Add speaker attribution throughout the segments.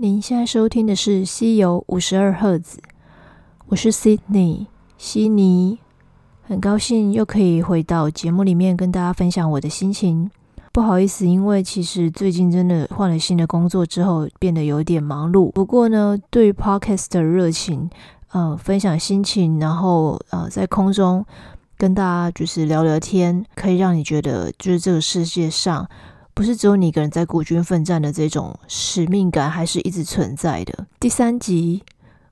Speaker 1: 您现在收听的是《西游五十二赫兹》，我是 Sydney 悉尼，很高兴又可以回到节目里面跟大家分享我的心情。不好意思，因为其实最近真的换了新的工作之后，变得有点忙碌。不过呢，对 Podcast 的热情，呃，分享心情，然后呃，在空中跟大家就是聊聊天，可以让你觉得就是这个世界上。不是只有你一个人在孤军奋战的这种使命感，还是一直存在的。第三集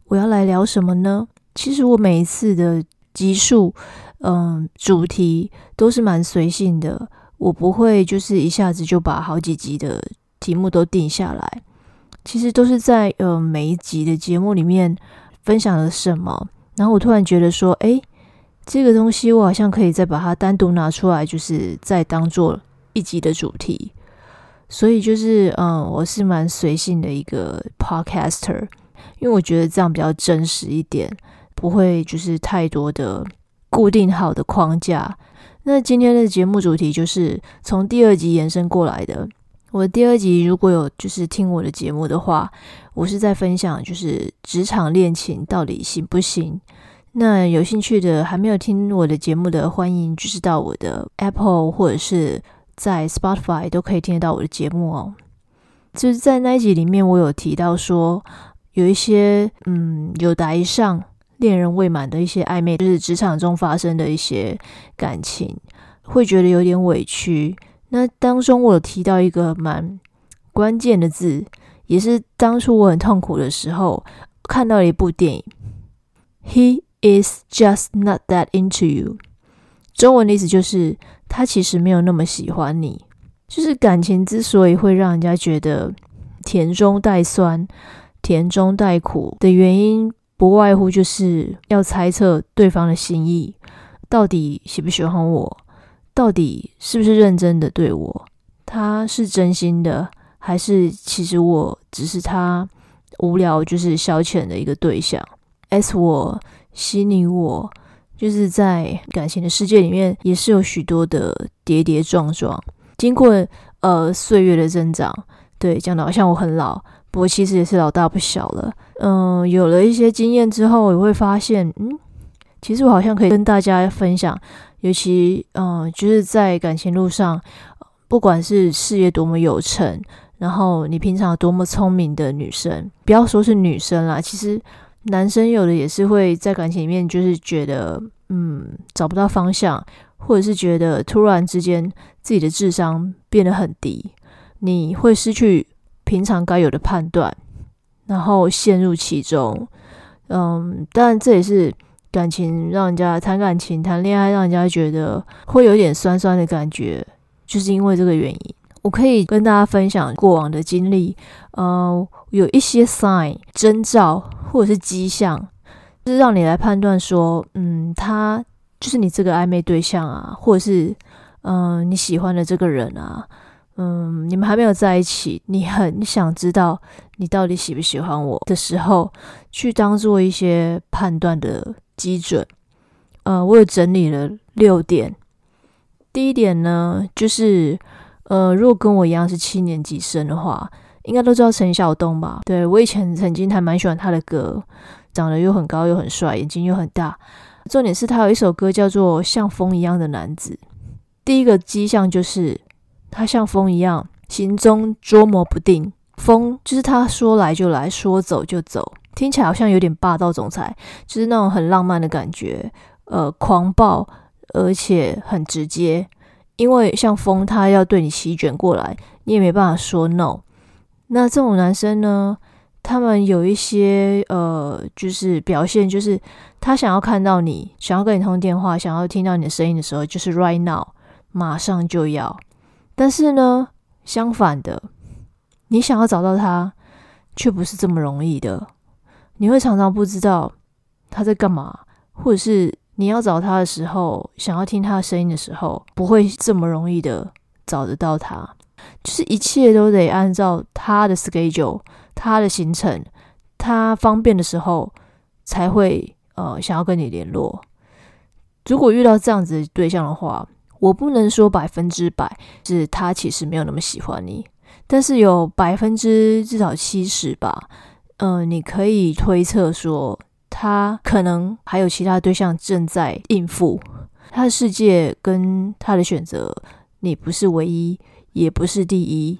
Speaker 1: 我要来聊什么呢？其实我每一次的集数，嗯，主题都是蛮随性的，我不会就是一下子就把好几集的题目都定下来。其实都是在呃每一集的节目里面分享了什么，然后我突然觉得说，哎，这个东西我好像可以再把它单独拿出来，就是再当做一集的主题。所以就是，嗯，我是蛮随性的一个 podcaster，因为我觉得这样比较真实一点，不会就是太多的固定好的框架。那今天的节目主题就是从第二集延伸过来的。我第二集如果有就是听我的节目的话，我是在分享就是职场恋情到底行不行？那有兴趣的还没有听我的节目的，欢迎就是到我的 Apple 或者是。在 Spotify 都可以听得到我的节目哦。就是在那一集里面，我有提到说，有一些嗯有待上恋人未满的一些暧昧，就是职场中发生的一些感情，会觉得有点委屈。那当中我有提到一个蛮关键的字，也是当初我很痛苦的时候看到了一部电影。He is just not that into you。中文的意思就是。他其实没有那么喜欢你，就是感情之所以会让人家觉得甜中带酸、甜中带苦的原因，不外乎就是要猜测对方的心意，到底喜不喜欢我，到底是不是认真的对我，他是真心的，还是其实我只是他无聊就是消遣的一个对象？S 我吸引我。就是在感情的世界里面，也是有许多的跌跌撞撞。经过呃岁月的增长，对讲的好像我很老，不过其实也是老大不小了。嗯，有了一些经验之后，也会发现，嗯，其实我好像可以跟大家分享。尤其嗯，就是在感情路上，不管是事业多么有成，然后你平常多么聪明的女生，不要说是女生啦，其实。男生有的也是会在感情里面，就是觉得嗯找不到方向，或者是觉得突然之间自己的智商变得很低，你会失去平常该有的判断，然后陷入其中。嗯，当然这也是感情让人家谈感情、谈恋爱，让人家觉得会有点酸酸的感觉，就是因为这个原因。我可以跟大家分享过往的经历，嗯，有一些 sign 征兆。或者是迹象，就是让你来判断说，嗯，他就是你这个暧昧对象啊，或者是嗯你喜欢的这个人啊，嗯，你们还没有在一起，你很想知道你到底喜不喜欢我的时候，去当做一些判断的基准。呃，我有整理了六点。第一点呢，就是呃，如果跟我一样是七年级生的话。应该都知道陈晓东吧？对我以前曾经还蛮喜欢他的歌，长得又很高又很帅，眼睛又很大。重点是他有一首歌叫做《像风一样的男子》。第一个迹象就是他像风一样，行踪捉摸不定。风就是他说来就来，说走就走，听起来好像有点霸道总裁，就是那种很浪漫的感觉。呃，狂暴而且很直接，因为像风，他要对你席卷过来，你也没办法说 no。那这种男生呢，他们有一些呃，就是表现，就是他想要看到你，想要跟你通电话，想要听到你的声音的时候，就是 right now，马上就要。但是呢，相反的，你想要找到他，却不是这么容易的。你会常常不知道他在干嘛，或者是你要找他的时候，想要听他的声音的时候，不会这么容易的找得到他。就是一切都得按照他的 schedule，他的行程，他方便的时候才会呃想要跟你联络。如果遇到这样子的对象的话，我不能说百分之百是他其实没有那么喜欢你，但是有百分之至少七十吧，嗯，你可以推测说，他可能还有其他对象正在应付他的世界跟他的选择，你不是唯一，也不是第一。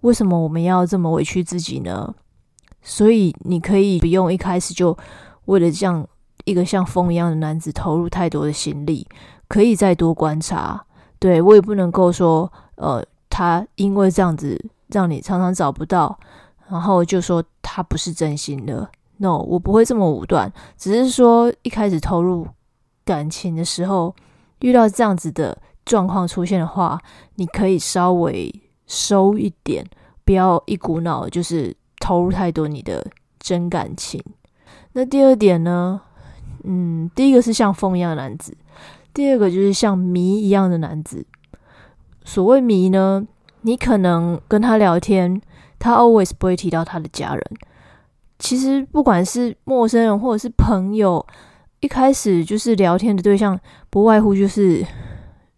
Speaker 1: 为什么我们要这么委屈自己呢？所以你可以不用一开始就为了像一个像风一样的男子投入太多的心力，可以再多观察。对我也不能够说，呃，他因为这样子让你常常找不到，然后就说他不是真心的。No，我不会这么武断，只是说一开始投入感情的时候，遇到这样子的状况出现的话，你可以稍微。收一点，不要一股脑就是投入太多你的真感情。那第二点呢？嗯，第一个是像风一样的男子，第二个就是像谜一样的男子。所谓谜呢，你可能跟他聊天，他 always 不会提到他的家人。其实不管是陌生人或者是朋友，一开始就是聊天的对象，不外乎就是。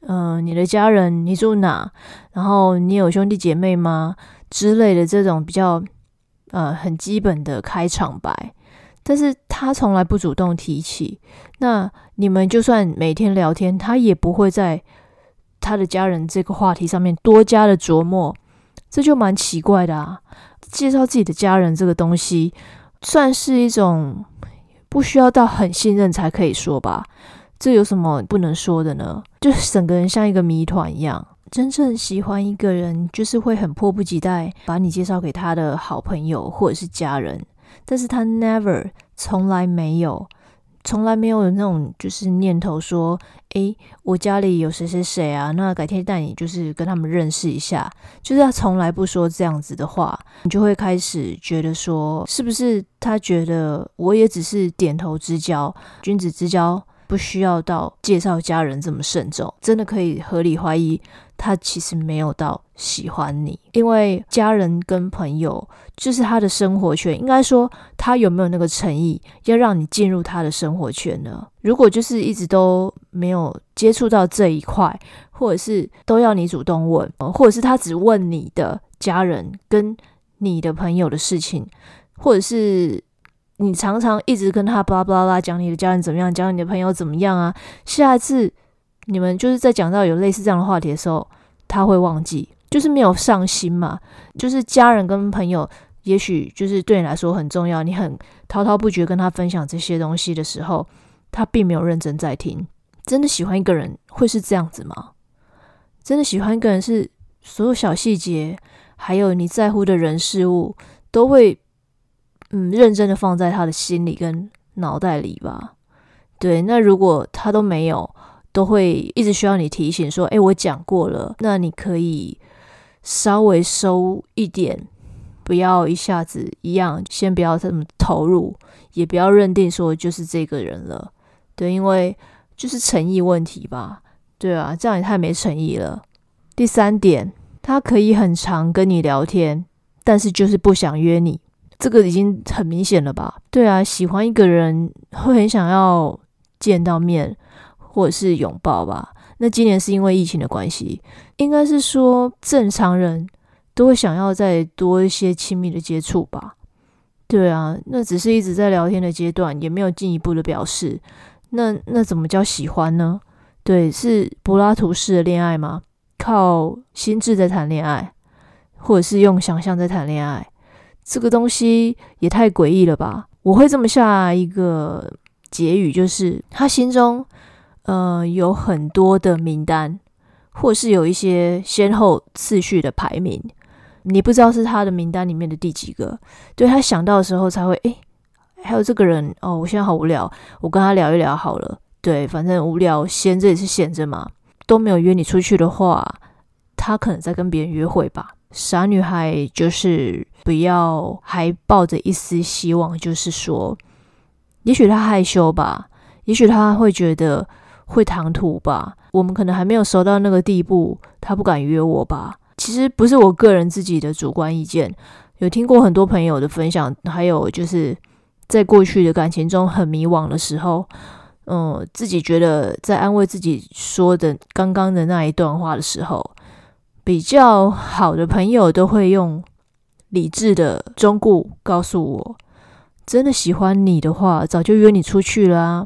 Speaker 1: 嗯，你的家人，你住哪？然后你有兄弟姐妹吗？之类的这种比较呃很基本的开场白，但是他从来不主动提起。那你们就算每天聊天，他也不会在他的家人这个话题上面多加的琢磨，这就蛮奇怪的啊。介绍自己的家人这个东西，算是一种不需要到很信任才可以说吧。这有什么不能说的呢？就是整个人像一个谜团一样。真正喜欢一个人，就是会很迫不及待把你介绍给他的好朋友或者是家人，但是他 never 从来没有，从来没有那种就是念头说，诶，我家里有谁谁谁啊，那改天带你就是跟他们认识一下。就是他从来不说这样子的话，你就会开始觉得说，是不是他觉得我也只是点头之交，君子之交。不需要到介绍家人这么慎重，真的可以合理怀疑他其实没有到喜欢你，因为家人跟朋友就是他的生活圈，应该说他有没有那个诚意要让你进入他的生活圈呢？如果就是一直都没有接触到这一块，或者是都要你主动问，或者是他只问你的家人跟你的朋友的事情，或者是。你常常一直跟他巴拉巴拉讲你的家人怎么样，讲你的朋友怎么样啊？下一次你们就是在讲到有类似这样的话题的时候，他会忘记，就是没有上心嘛。就是家人跟朋友，也许就是对你来说很重要，你很滔滔不绝跟他分享这些东西的时候，他并没有认真在听。真的喜欢一个人会是这样子吗？真的喜欢一个人是所有小细节，还有你在乎的人事物都会。嗯，认真的放在他的心里跟脑袋里吧。对，那如果他都没有，都会一直需要你提醒说：“哎，我讲过了。”那你可以稍微收一点，不要一下子一样，先不要这么投入，也不要认定说就是这个人了。对，因为就是诚意问题吧。对啊，这样也太没诚意了。第三点，他可以很常跟你聊天，但是就是不想约你。这个已经很明显了吧？对啊，喜欢一个人会很想要见到面或者是拥抱吧。那今年是因为疫情的关系，应该是说正常人都会想要再多一些亲密的接触吧。对啊，那只是一直在聊天的阶段，也没有进一步的表示。那那怎么叫喜欢呢？对，是柏拉图式的恋爱吗？靠心智在谈恋爱，或者是用想象在谈恋爱？这个东西也太诡异了吧！我会这么下一个结语，就是他心中，呃，有很多的名单，或是有一些先后次序的排名，你不知道是他的名单里面的第几个。对他想到的时候才会，诶，还有这个人哦，我现在好无聊，我跟他聊一聊好了。对，反正无聊闲着也是闲着嘛，都没有约你出去的话，他可能在跟别人约会吧。傻女孩就是不要还抱着一丝希望，就是说，也许她害羞吧，也许她会觉得会唐突吧。我们可能还没有熟到那个地步，她不敢约我吧。其实不是我个人自己的主观意见，有听过很多朋友的分享，还有就是在过去的感情中很迷惘的时候，嗯，自己觉得在安慰自己说的刚刚的那一段话的时候。比较好的朋友都会用理智的忠固告诉我，真的喜欢你的话，早就约你出去了啊，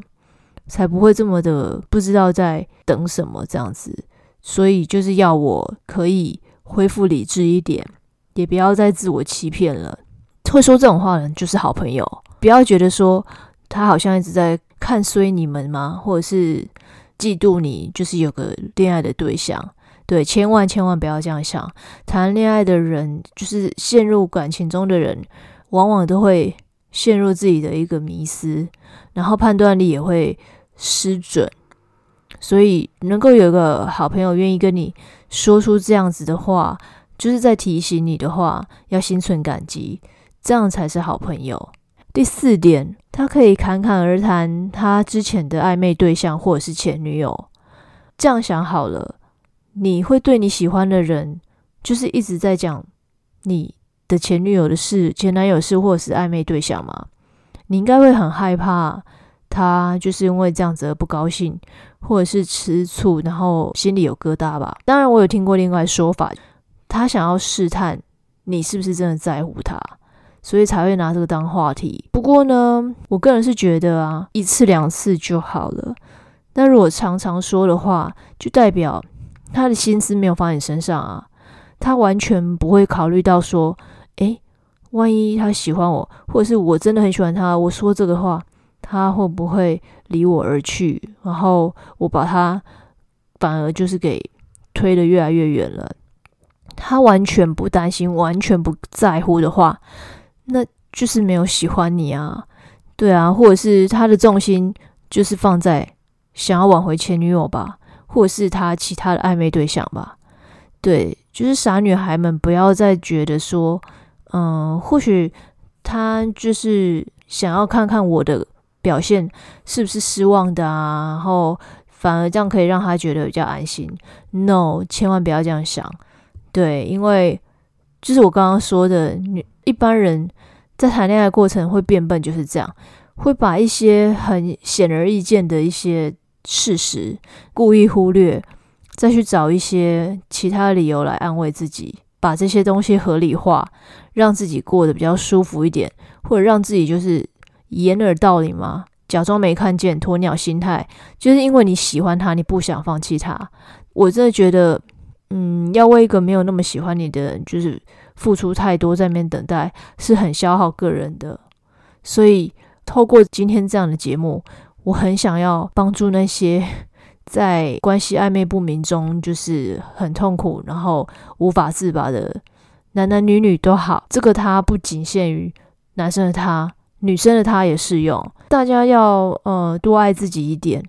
Speaker 1: 才不会这么的不知道在等什么这样子。所以就是要我可以恢复理智一点，也不要再自我欺骗了。会说这种话的人就是好朋友，不要觉得说他好像一直在看衰你们吗，或者是嫉妒你，就是有个恋爱的对象。对，千万千万不要这样想。谈恋爱的人，就是陷入感情中的人，往往都会陷入自己的一个迷思，然后判断力也会失准。所以，能够有一个好朋友愿意跟你说出这样子的话，就是在提醒你的话，要心存感激，这样才是好朋友。第四点，他可以侃侃而谈他之前的暧昧对象或者是前女友。这样想好了。你会对你喜欢的人，就是一直在讲你的前女友的事、前男友事，或者是暧昧对象吗？你应该会很害怕他就是因为这样子而不高兴，或者是吃醋，然后心里有疙瘩吧？当然，我有听过另外说法，他想要试探你是不是真的在乎他，所以才会拿这个当话题。不过呢，我个人是觉得啊，一次两次就好了。但如果常常说的话，就代表。他的心思没有放在你身上啊，他完全不会考虑到说，诶，万一他喜欢我，或者是我真的很喜欢他，我说这个话，他会不会离我而去？然后我把他反而就是给推得越来越远了。他完全不担心，完全不在乎的话，那就是没有喜欢你啊，对啊，或者是他的重心就是放在想要挽回前女友吧。或是他其他的暧昧对象吧，对，就是傻女孩们不要再觉得说，嗯，或许他就是想要看看我的表现是不是失望的啊，然后反而这样可以让他觉得比较安心。No，千万不要这样想，对，因为就是我刚刚说的，女一般人在谈恋爱过程会变笨，就是这样，会把一些很显而易见的一些。事实故意忽略，再去找一些其他理由来安慰自己，把这些东西合理化，让自己过得比较舒服一点，或者让自己就是掩耳盗铃嘛，假装没看见，鸵鸟心态，就是因为你喜欢他，你不想放弃他。我真的觉得，嗯，要为一个没有那么喜欢你的人，就是付出太多，在那边等待，是很消耗个人的。所以，透过今天这样的节目。我很想要帮助那些 在关系暧昧不明中就是很痛苦，然后无法自拔的男男女女都好。这个他不仅限于男生的他，女生的他也适用。大家要呃多爱自己一点。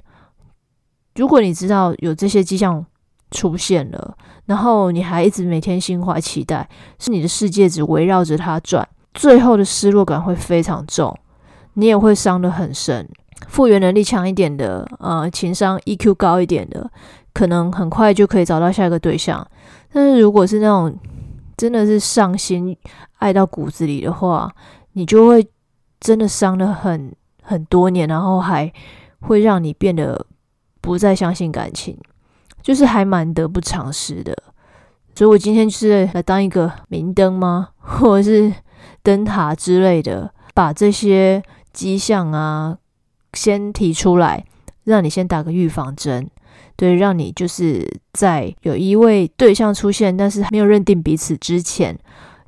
Speaker 1: 如果你知道有这些迹象出现了，然后你还一直每天心怀期待，是你的世界只围绕着他转，最后的失落感会非常重，你也会伤得很深。复原能力强一点的，呃，情商 EQ 高一点的，可能很快就可以找到下一个对象。但是如果是那种真的是上心爱到骨子里的话，你就会真的伤了很很多年，然后还会让你变得不再相信感情，就是还蛮得不偿失的。所以我今天就是来当一个明灯吗，或者是灯塔之类的，把这些迹象啊。先提出来，让你先打个预防针，对，让你就是在有一位对象出现，但是没有认定彼此之前，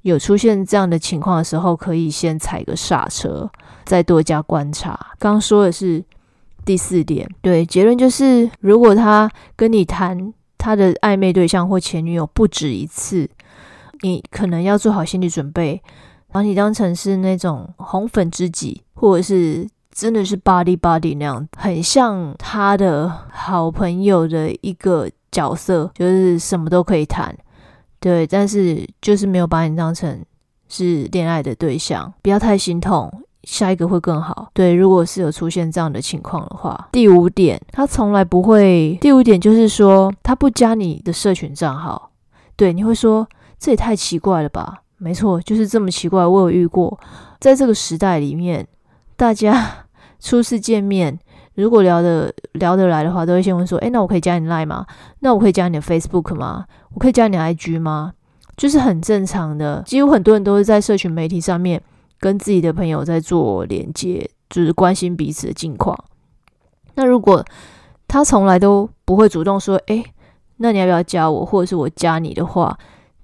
Speaker 1: 有出现这样的情况的时候，可以先踩个刹车，再多加观察。刚说的是第四点，对，结论就是，如果他跟你谈他的暧昧对象或前女友不止一次，你可能要做好心理准备，把你当成是那种红粉知己，或者是。真的是 body body 那样，很像他的好朋友的一个角色，就是什么都可以谈，对，但是就是没有把你当成是恋爱的对象，不要太心痛，下一个会更好。对，如果是有出现这样的情况的话，第五点，他从来不会。第五点就是说，他不加你的社群账号，对，你会说这也太奇怪了吧？没错，就是这么奇怪。我有遇过，在这个时代里面，大家。初次见面，如果聊得聊得来的话，都会先问说：“诶，那我可以加你 Line 吗？那我可以加你的 Facebook 吗？我可以加你 IG 吗？”就是很正常的，几乎很多人都是在社群媒体上面跟自己的朋友在做连接，就是关心彼此的近况。那如果他从来都不会主动说：“诶，那你要不要加我，或者是我加你的话，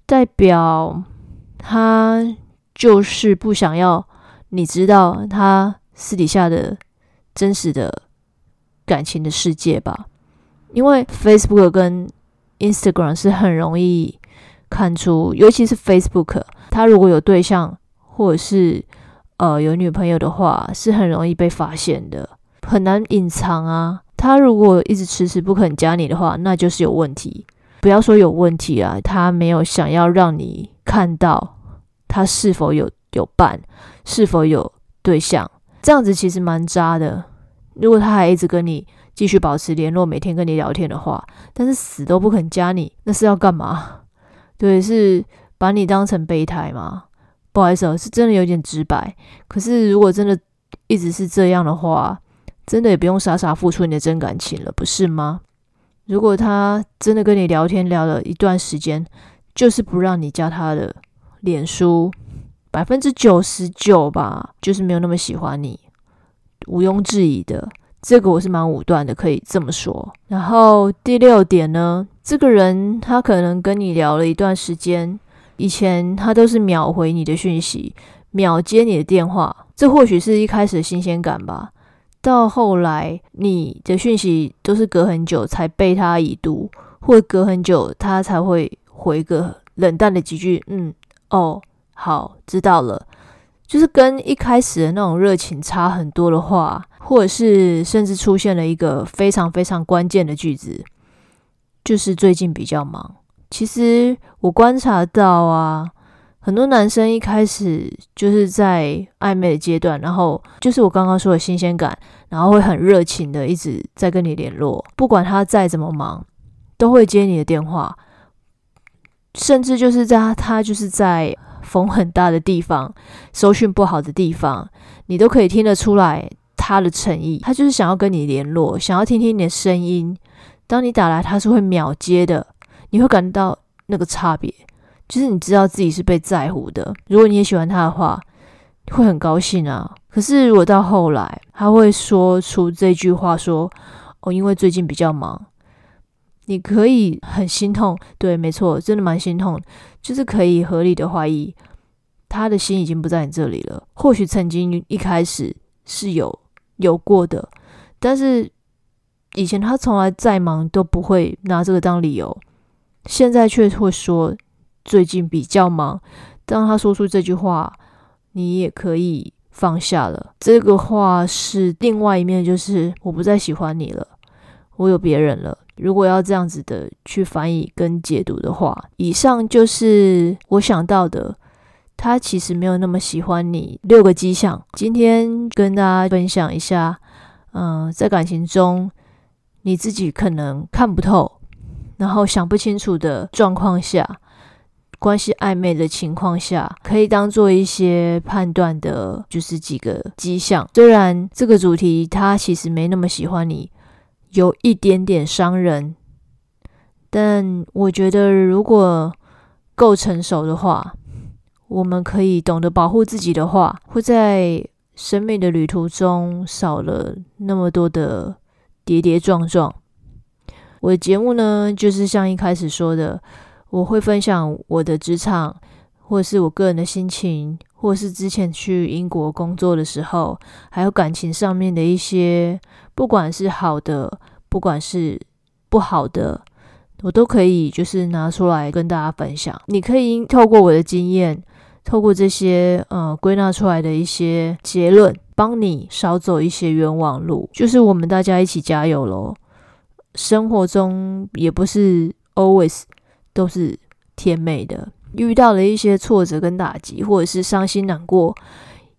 Speaker 1: 代表他就是不想要你知道他私底下的真实的感情的世界吧？因为 Facebook 跟 Instagram 是很容易。看出，尤其是 Facebook，他如果有对象或者是呃有女朋友的话，是很容易被发现的，很难隐藏啊。他如果一直迟迟不肯加你的话，那就是有问题。不要说有问题啊，他没有想要让你看到他是否有有伴，是否有对象，这样子其实蛮渣的。如果他还一直跟你继续保持联络，每天跟你聊天的话，但是死都不肯加你，那是要干嘛？对，是把你当成备胎吗？不好意思，是真的有点直白。可是如果真的一直是这样的话，真的也不用傻傻付出你的真感情了，不是吗？如果他真的跟你聊天聊了一段时间，就是不让你加他的脸书，百分之九十九吧，就是没有那么喜欢你，毋庸置疑的。这个我是蛮武断的，可以这么说。然后第六点呢，这个人他可能跟你聊了一段时间，以前他都是秒回你的讯息，秒接你的电话，这或许是一开始的新鲜感吧。到后来，你的讯息都是隔很久才被他已读，或隔很久他才会回个冷淡的几句，嗯，哦，好，知道了。就是跟一开始的那种热情差很多的话，或者是甚至出现了一个非常非常关键的句子，就是最近比较忙。其实我观察到啊，很多男生一开始就是在暧昧的阶段，然后就是我刚刚说的新鲜感，然后会很热情的一直在跟你联络，不管他再怎么忙，都会接你的电话，甚至就是在他就是在。风很大的地方，收讯不好的地方，你都可以听得出来他的诚意。他就是想要跟你联络，想要听听你的声音。当你打来，他是会秒接的，你会感到那个差别，就是你知道自己是被在乎的。如果你也喜欢他的话，会很高兴啊。可是如果到后来，他会说出这句话，说：“哦，因为最近比较忙。”你可以很心痛，对，没错，真的蛮心痛，就是可以合理的怀疑他的心已经不在你这里了。或许曾经一开始是有有过的，但是以前他从来再忙都不会拿这个当理由，现在却会说最近比较忙。当他说出这句话，你也可以放下了。这个话是另外一面，就是我不再喜欢你了，我有别人了。如果要这样子的去翻译跟解读的话，以上就是我想到的。他其实没有那么喜欢你。六个迹象，今天跟大家分享一下。嗯，在感情中，你自己可能看不透，然后想不清楚的状况下，关系暧昧的情况下，可以当做一些判断的，就是几个迹象。虽然这个主题他其实没那么喜欢你。有一点点伤人，但我觉得如果够成熟的话，我们可以懂得保护自己的话，会在生命的旅途中少了那么多的跌跌撞撞。我的节目呢，就是像一开始说的，我会分享我的职场，或者是我个人的心情，或是之前去英国工作的时候，还有感情上面的一些。不管是好的，不管是不好的，我都可以就是拿出来跟大家分享。你可以透过我的经验，透过这些呃归纳出来的一些结论，帮你少走一些冤枉路。就是我们大家一起加油喽！生活中也不是 always 都是甜美的，遇到了一些挫折跟打击，或者是伤心难过。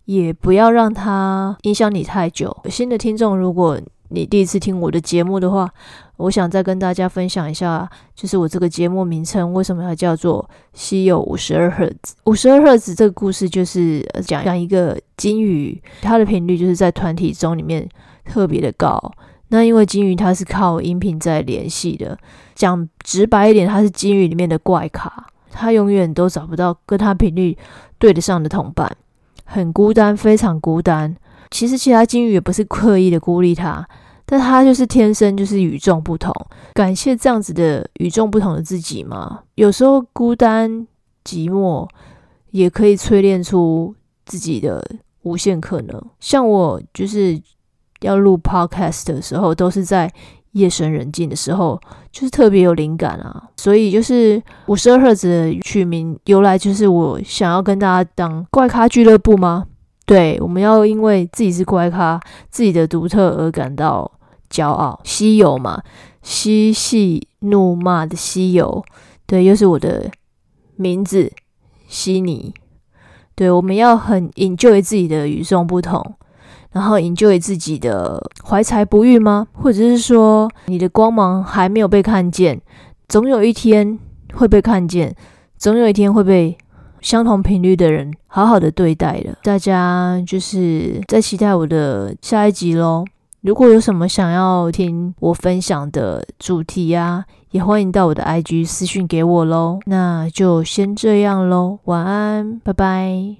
Speaker 1: 也不要让它影响你太久。新的听众，如果你第一次听我的节目的话，我想再跟大家分享一下，就是我这个节目名称为什么要叫做《稀有五十二赫兹》。五十二赫兹这个故事就是讲讲一个金鱼，它的频率就是在团体中里面特别的高，那因为金鱼它是靠音频在联系的，讲直白一点，它是金鱼里面的怪咖，他永远都找不到跟他频率对得上的同伴，很孤单，非常孤单。其实其他金鱼也不是刻意的孤立他，但他就是天生就是与众不同。感谢这样子的与众不同的自己嘛，有时候孤单寂寞也可以淬炼出自己的无限可能。像我就是要录 podcast 的时候，都是在夜深人静的时候，就是特别有灵感啊。所以就是五十二赫兹的取名由来，就是我想要跟大家当怪咖俱乐部吗？对，我们要因为自己是怪咖，自己的独特而感到骄傲。稀有嘛，嬉戏怒骂的稀有，对，又是我的名字悉尼。对，我们要很 enjoy 自己的与众不同，然后 enjoy 自己的怀才不遇吗？或者是说，你的光芒还没有被看见，总有一天会被看见，总有一天会被。相同频率的人，好好的对待了。大家就是在期待我的下一集喽。如果有什么想要听我分享的主题呀，也欢迎到我的 IG 私讯给我喽。那就先这样喽，晚安，拜拜。